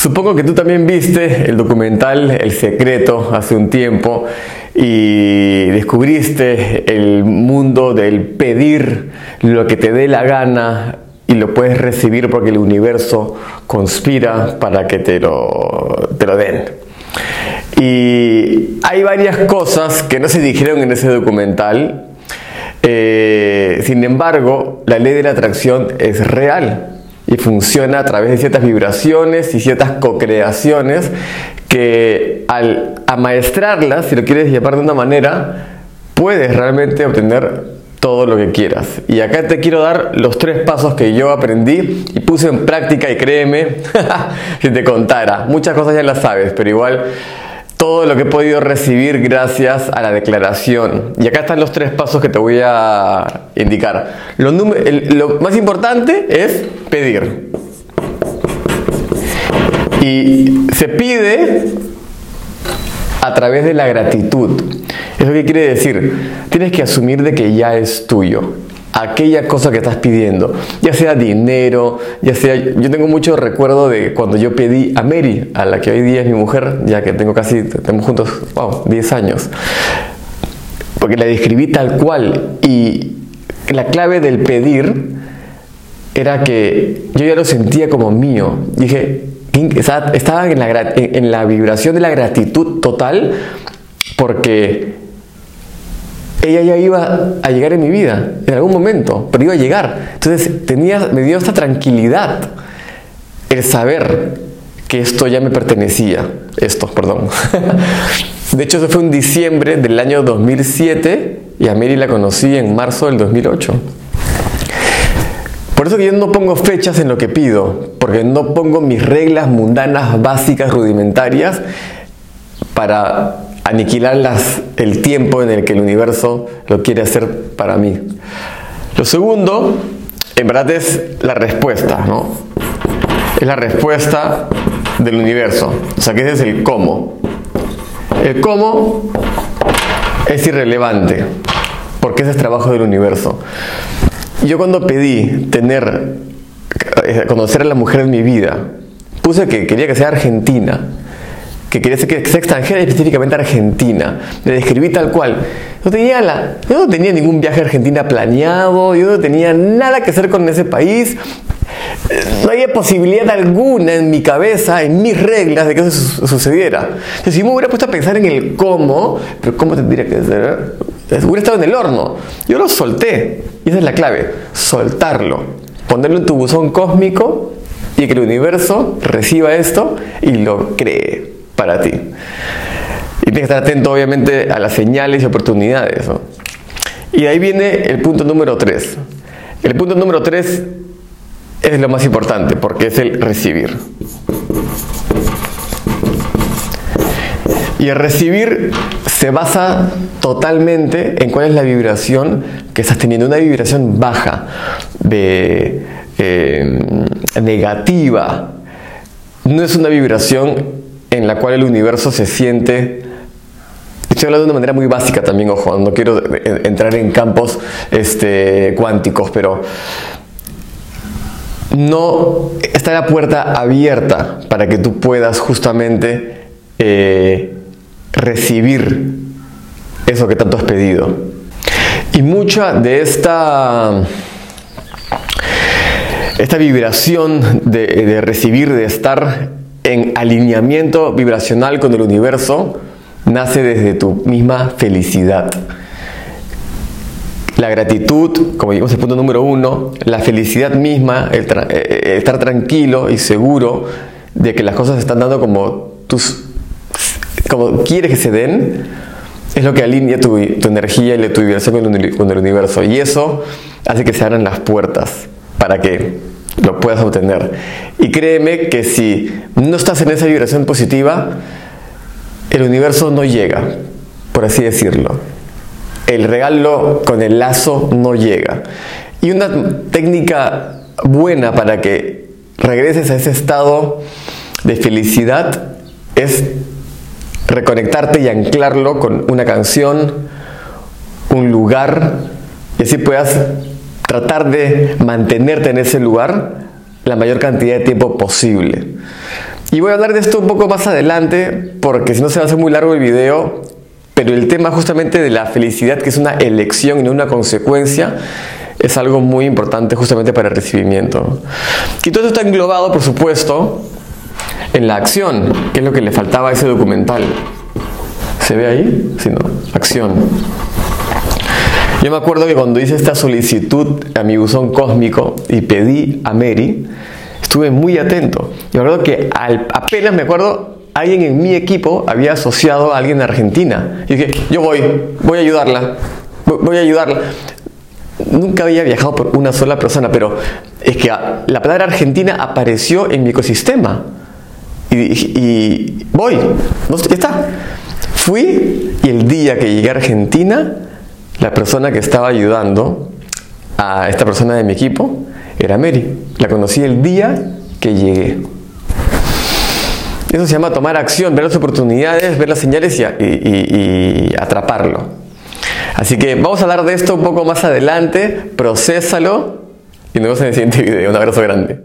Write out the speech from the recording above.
Supongo que tú también viste el documental El Secreto hace un tiempo y descubriste el mundo del pedir lo que te dé la gana y lo puedes recibir porque el universo conspira para que te lo, te lo den. Y hay varias cosas que no se dijeron en ese documental, eh, sin embargo, la ley de la atracción es real y funciona a través de ciertas vibraciones y ciertas co-creaciones que al amaestrarlas, si lo quieres llamar de una manera, puedes realmente obtener todo lo que quieras. Y acá te quiero dar los tres pasos que yo aprendí y puse en práctica y créeme, si te contara, muchas cosas ya las sabes, pero igual todo lo que he podido recibir gracias a la declaración. Y acá están los tres pasos que te voy a indicar. Lo, más importante es pedir. Y se pide a través de la gratitud. ¿Eso qué quiere decir? Tienes que asumir de que ya es tuyo aquella cosa que estás pidiendo, ya sea dinero, ya sea, yo tengo mucho recuerdo de cuando yo pedí a Mary, a la que hoy día es mi mujer, ya que tengo casi, tenemos juntos, wow, 10 años, porque la describí tal cual y la clave del pedir era que yo ya lo sentía como mío, dije, estaba en la, en la vibración de la gratitud total porque ella ya iba a llegar en mi vida, en algún momento, pero iba a llegar. Entonces tenía, me dio esta tranquilidad el saber que esto ya me pertenecía, esto, perdón. De hecho, eso fue en diciembre del año 2007 y a Mary la conocí en marzo del 2008. Por eso que yo no pongo fechas en lo que pido, porque no pongo mis reglas mundanas básicas rudimentarias para aniquilar el tiempo en el que el universo lo quiere hacer para mí. Lo segundo, en verdad, es la respuesta, ¿no? Es la respuesta del universo. O sea, que ese es el cómo. El cómo es irrelevante, porque ese es trabajo del universo. Yo cuando pedí tener, eh, conocer a la mujer en mi vida, puse que quería que sea argentina que quería que sea extranjera, específicamente argentina. Le describí tal cual. No tenía la, yo no tenía ningún viaje a Argentina planeado, yo no tenía nada que hacer con ese país. No había posibilidad alguna en mi cabeza, en mis reglas, de que eso sucediera. Entonces, si me hubiera puesto a pensar en el cómo, pero cómo tendría que ser, hubiera estado en el horno. Yo lo solté. Y esa es la clave, soltarlo. Ponerlo en tu buzón cósmico y que el universo reciba esto y lo cree para ti. Y tienes que estar atento obviamente a las señales y oportunidades. Y ahí viene el punto número 3. El punto número 3 es lo más importante porque es el recibir. Y el recibir se basa totalmente en cuál es la vibración que estás teniendo. Una vibración baja, de, eh, negativa. No es una vibración en la cual el universo se siente Estoy hablando de una manera muy básica también, ojo, no quiero entrar en campos este, cuánticos, pero no está la puerta abierta para que tú puedas justamente eh, recibir eso que tanto has pedido. Y mucha de esta, esta vibración de, de recibir, de estar en alineamiento vibracional con el universo nace desde tu misma felicidad. La gratitud, como dijimos el punto número uno, la felicidad misma, el, eh, eh, estar tranquilo y seguro de que las cosas se están dando como, tus, como quieres que se den, es lo que alinea tu, energía y tu vibración con el, con el universo. Y eso hace que se abran las puertas para que lo puedas obtener. Y créeme que si no estás en esa vibración positiva, el universo no llega, por así decirlo. El regalo con el lazo no llega. Y una técnica buena para que regreses a ese estado de felicidad es reconectarte y anclarlo con una canción, un lugar, y así puedas tratar de mantenerte en ese lugar la mayor cantidad de tiempo posible. Y voy a hablar de esto un poco más adelante, porque si no se va a hacer muy largo el video, pero el tema justamente de la felicidad, que es una elección y no una consecuencia, es algo muy importante justamente para el recibimiento. Y todo esto está englobado, por supuesto, en la acción, que es lo que le faltaba a ese documental. ¿Se ve ahí? Sí, no. Acción. Yo me acuerdo que cuando hice esta solicitud a mi buzón cósmico y pedí a Mary, estuve muy atento. Y me acuerdo que apenas me acuerdo, alguien en mi equipo había asociado a alguien de Argentina. Y dije, yo voy, voy a ayudarla, voy a ayudarla. Nunca había viajado por una sola persona, pero es que la palabra Argentina apareció en mi ecosistema. Y, y voy, ya está. Fui y el día que llegué a Argentina, la persona que estaba ayudando a esta persona de mi equipo era Mary. La conocí el día que llegué. Eso se llama tomar acción, ver las oportunidades, ver las señales y, atraparlo. Así que vamos a hablar de esto un poco más adelante, procésalo y nos vemos en el siguiente video. Un abrazo grande.